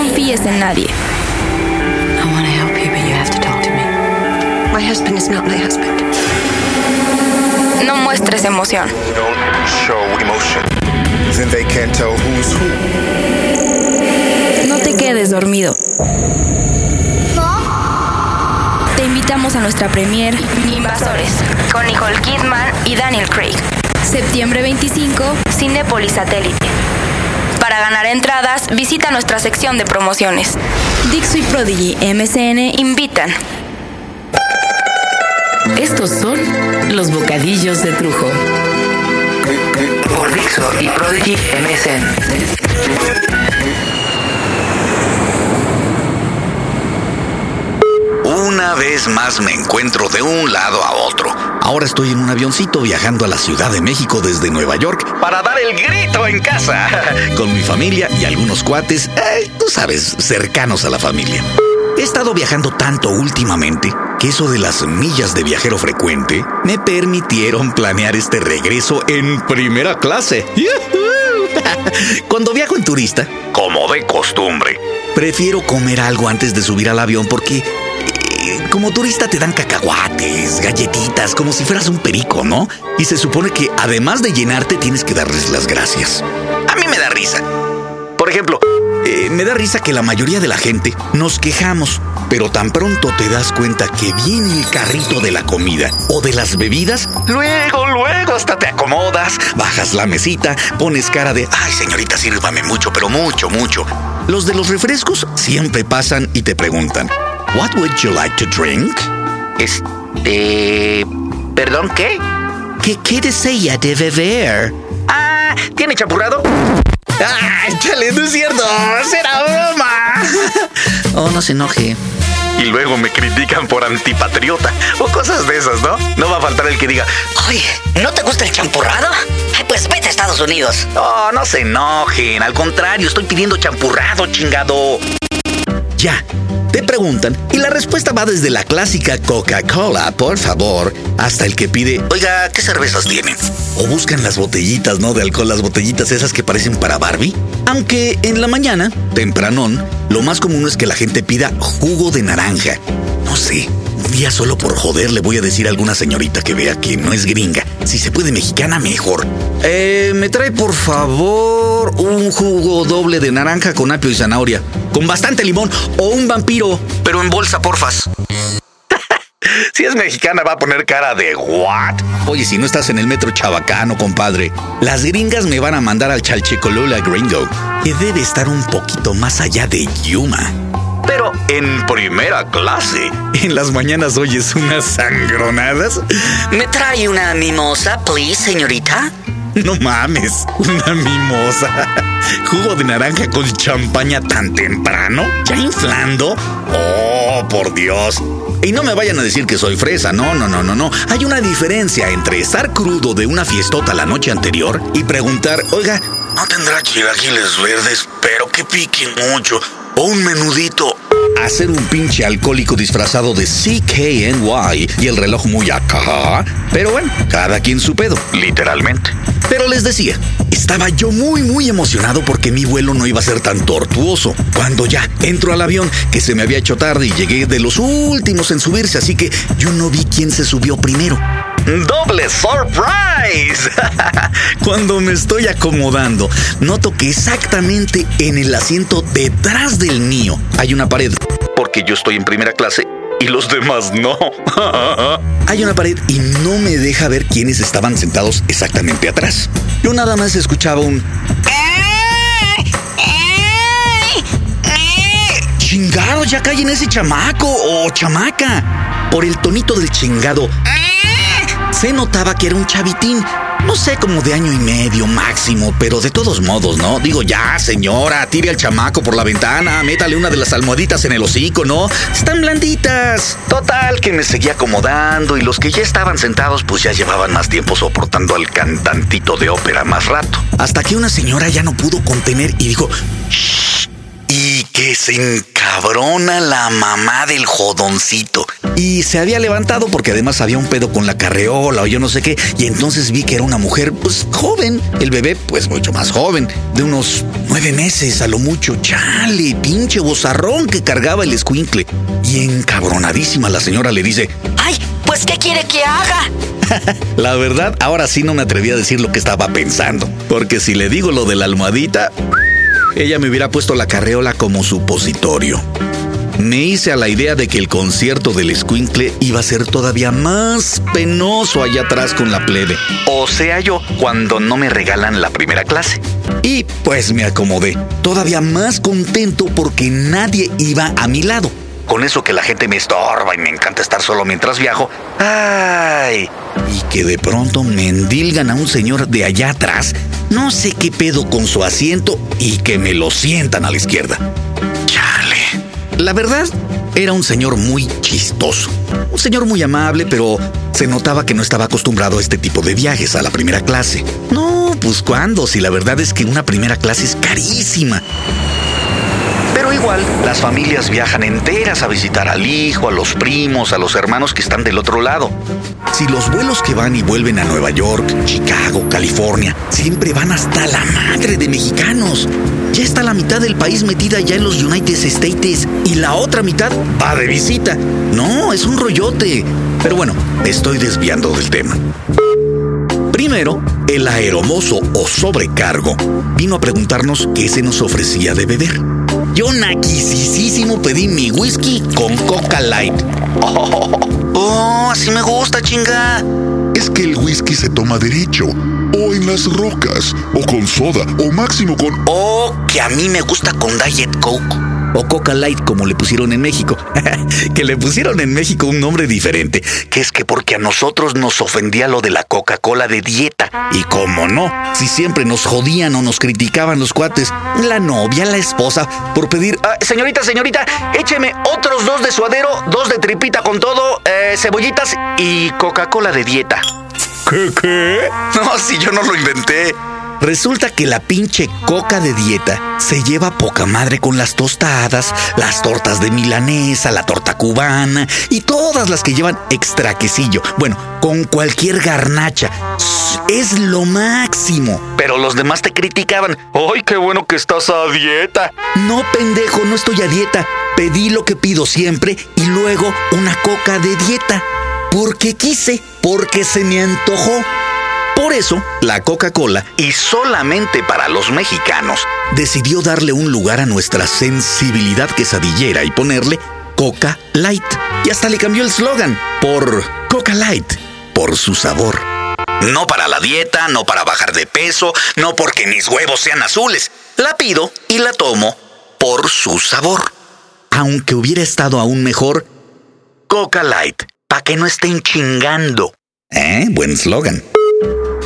confíes en nadie. I want to help you, but you have to talk to me. My husband is not my husband. No muestres emoción. Don't show emotion. Then they can't tell who's who. No te quedes dormido. Te invitamos a nuestra premier Invasores con Nicole Kidman y Daniel Craig. Septiembre 25, Cinepolis Satélite. Para ganar entradas, visita nuestra sección de promociones. Dixo y Prodigy MCN invitan. Estos son los bocadillos de Trujo. Por Dixo y Prodigy MSN. Una vez más me encuentro de un lado a otro. Ahora estoy en un avioncito viajando a la Ciudad de México desde Nueva York para dar el grito en casa. Con mi familia y algunos cuates, eh, tú sabes, cercanos a la familia. He estado viajando tanto últimamente que eso de las millas de viajero frecuente me permitieron planear este regreso en primera clase. Cuando viajo en turista, como de costumbre, prefiero comer algo antes de subir al avión porque como turista te dan cacahuates, galletitas, como si fueras un perico, ¿no? Y se supone que además de llenarte tienes que darles las gracias. A mí me da risa. Por ejemplo, eh, me da risa que la mayoría de la gente nos quejamos, pero tan pronto te das cuenta que viene el carrito de la comida o de las bebidas, luego, luego hasta te acomodas, bajas la mesita, pones cara de, ay señorita, sírvame mucho, pero mucho, mucho. Los de los refrescos siempre pasan y te preguntan, What would you like to drink? Este. ¿Perdón, qué? ¿Qué, qué desea de beber? Ah, ¿tiene champurrado? ¡Ah, chale, no es cierto! ¡Será broma! oh, no se enoje. Y luego me critican por antipatriota o cosas de esas, ¿no? No va a faltar el que diga, Oye, ¿no te gusta el champurrado? Pues vete a Estados Unidos. oh, no se enojen, al contrario, estoy pidiendo champurrado, chingado. Ya, preguntan y la respuesta va desde la clásica Coca-Cola, por favor, hasta el que pide, oiga, ¿qué cervezas tienen? O buscan las botellitas, ¿no? De alcohol, las botellitas esas que parecen para Barbie. Aunque en la mañana, tempranón, lo más común es que la gente pida jugo de naranja. No sé, un día solo por joder le voy a decir a alguna señorita que vea que no es gringa. Si se puede mexicana, mejor. Eh, me trae por favor un jugo doble de naranja con apio y zanahoria. Con bastante limón o un vampiro, pero en bolsa, porfas. Si es mexicana va a poner cara de what? Oye, si no estás en el metro chabacano, compadre, las gringas me van a mandar al chalchicolula gringo, que debe estar un poquito más allá de Yuma. Pero en primera clase, en las mañanas oyes unas sangronadas. ¿Me trae una mimosa, please, señorita? No mames, una mimosa. Jugo de naranja con champaña tan temprano, ya inflando. Oh, por Dios. Y no me vayan a decir que soy fresa, no, no, no, no, no. Hay una diferencia entre estar crudo de una fiestota la noche anterior y preguntar, oiga, ¿no tendrá chilaquiles verdes, pero que piquen mucho? O un menudito. Hacer un pinche alcohólico disfrazado de CKNY y el reloj muy acá. Pero bueno, cada quien su pedo, literalmente. Pero les decía, estaba yo muy muy emocionado porque mi vuelo no iba a ser tan tortuoso. Cuando ya entro al avión, que se me había hecho tarde y llegué de los últimos en subirse, así que yo no vi quién se subió primero. ¡Doble surprise! Cuando me estoy acomodando, noto que exactamente en el asiento detrás del mío hay una pared. Porque yo estoy en primera clase y los demás no. Hay una pared y no me deja ver quiénes estaban sentados exactamente atrás. Yo nada más escuchaba un... Chingado, ya cae en ese chamaco o chamaca. Por el tonito del chingado, se notaba que era un chavitín. No sé, como de año y medio máximo, pero de todos modos, ¿no? Digo, ya, señora, tire al chamaco por la ventana, métale una de las almohaditas en el hocico, ¿no? Están blanditas. Total, que me seguía acomodando y los que ya estaban sentados, pues ya llevaban más tiempo soportando al cantantito de ópera más rato. Hasta que una señora ya no pudo contener y dijo, que se encabrona la mamá del jodoncito. Y se había levantado porque además había un pedo con la carreola o yo no sé qué. Y entonces vi que era una mujer, pues joven. El bebé, pues mucho más joven, de unos nueve meses a lo mucho. Chale, pinche bozarrón que cargaba el escuincle. Y encabronadísima la señora le dice: Ay, pues ¿qué quiere que haga? La verdad, ahora sí no me atreví a decir lo que estaba pensando. Porque si le digo lo de la almohadita, ella me hubiera puesto la carreola como supositorio. Me hice a la idea de que el concierto del Squinkle iba a ser todavía más penoso allá atrás con la plebe. O sea yo, cuando no me regalan la primera clase. Y pues me acomodé, todavía más contento porque nadie iba a mi lado. Con eso que la gente me estorba y me encanta estar solo mientras viajo. ¡Ay! Y que de pronto me endilgan a un señor de allá atrás, no sé qué pedo con su asiento y que me lo sientan a la izquierda. Chale. La verdad, era un señor muy chistoso. Un señor muy amable, pero se notaba que no estaba acostumbrado a este tipo de viajes, a la primera clase. No, pues cuándo, si la verdad es que una primera clase es carísima. Igual, las familias viajan enteras a visitar al hijo, a los primos, a los hermanos que están del otro lado. Si los vuelos que van y vuelven a Nueva York, Chicago, California, siempre van hasta la madre de mexicanos. Ya está la mitad del país metida ya en los United States y la otra mitad va de visita. No, es un rollote. Pero bueno, estoy desviando del tema. Primero, el aeromozo o sobrecargo vino a preguntarnos qué se nos ofrecía de beber. Yo naquisísimo pedí mi whisky con Coca Light. Oh, oh, así me gusta, chinga. Es que el whisky se toma derecho, o en las rocas, o con soda, o máximo con... Oh, que a mí me gusta con Diet Coke. O Coca Light, como le pusieron en México. que le pusieron en México un nombre diferente. Que es que porque a nosotros nos ofendía lo de la Coca-Cola de dieta. Y como no, si siempre nos jodían o nos criticaban los cuates, la novia, la esposa, por pedir, "Ah, señorita, señorita, écheme otros dos de suadero, dos de tripita con todo, eh, cebollitas y Coca-Cola de dieta. ¿Qué, qué? No, si yo no lo inventé. Resulta que la pinche coca de dieta se lleva poca madre con las tostadas, las tortas de milanesa, la torta cubana y todas las que llevan extra quesillo. Bueno, con cualquier garnacha. Es lo máximo. Pero los demás te criticaban. ¡Ay, qué bueno que estás a dieta! No, pendejo, no estoy a dieta. Pedí lo que pido siempre y luego una coca de dieta. Porque quise, porque se me antojó. Por eso, la Coca-Cola, y solamente para los mexicanos, decidió darle un lugar a nuestra sensibilidad quesadillera y ponerle Coca Light. Y hasta le cambió el slogan por Coca Light, por su sabor. No para la dieta, no para bajar de peso, no porque mis huevos sean azules. La pido y la tomo por su sabor. Aunque hubiera estado aún mejor, Coca Light, para que no estén chingando. ¿Eh? Buen slogan.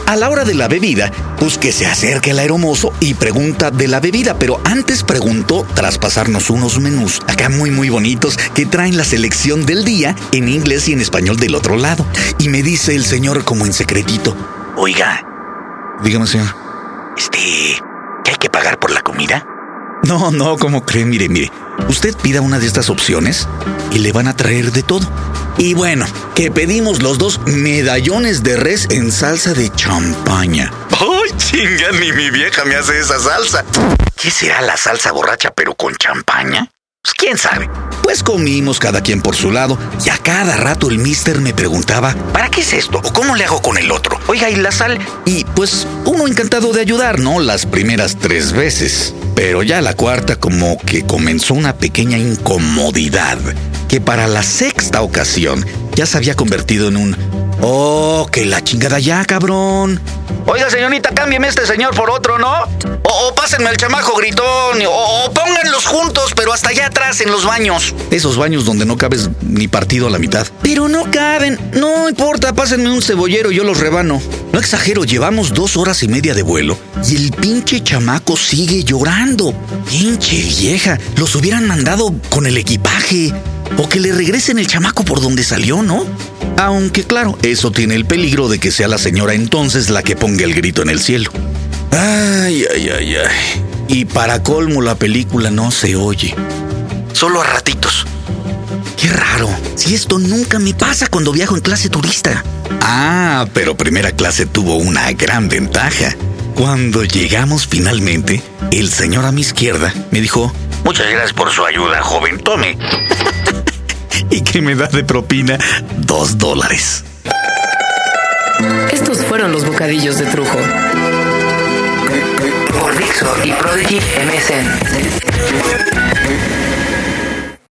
A la hora de la bebida, pues que se acerque el aeromozo y pregunta de la bebida, pero antes preguntó tras pasarnos unos menús acá muy muy bonitos que traen la selección del día en inglés y en español del otro lado. Y me dice el señor como en secretito, oiga, dígame señor, este, ¿qué hay que pagar por la comida? No, no, ¿cómo cree? Mire, mire, usted pida una de estas opciones y le van a traer de todo. Y bueno, que pedimos los dos medallones de res en salsa de champaña. ¡Ay, chinga! Ni mi vieja me hace esa salsa. ¿Qué será la salsa borracha pero con champaña? Pues quién sabe. Pues comimos cada quien por su lado y a cada rato el mister me preguntaba, ¿para qué es esto? ¿O cómo le hago con el otro? Oiga, ¿y la sal? Y pues uno encantado de ayudar, ¿no? Las primeras tres veces. Pero ya la cuarta como que comenzó una pequeña incomodidad que para la sexta ocasión ya se había convertido en un Oh, que la chingada ya, cabrón. Oiga, señorita, cámbieme este señor por otro, ¿no? O, o pásenme al chamaco gritón, o, o pónganlos juntos, pero hasta allá atrás en los baños. Esos baños donde no cabes ni partido a la mitad. Pero no caben, no importa, pásenme un cebollero y yo los rebano. No exagero, llevamos dos horas y media de vuelo y el pinche chamaco sigue llorando. Pinche vieja, los hubieran mandado con el equipaje. O que le regresen el chamaco por donde salió, ¿no? Aunque claro, eso tiene el peligro de que sea la señora entonces la que ponga el grito en el cielo. Ay, ay, ay, ay. Y para colmo la película no se oye. Solo a ratitos. Qué raro. Si esto nunca me pasa cuando viajo en clase turista. Ah, pero primera clase tuvo una gran ventaja. Cuando llegamos finalmente, el señor a mi izquierda me dijo, Muchas gracias por su ayuda, joven. Tome. Y que me da de propina dos dólares. Estos fueron los bocadillos de Trujo. Por Dixo y Prodigy MSN.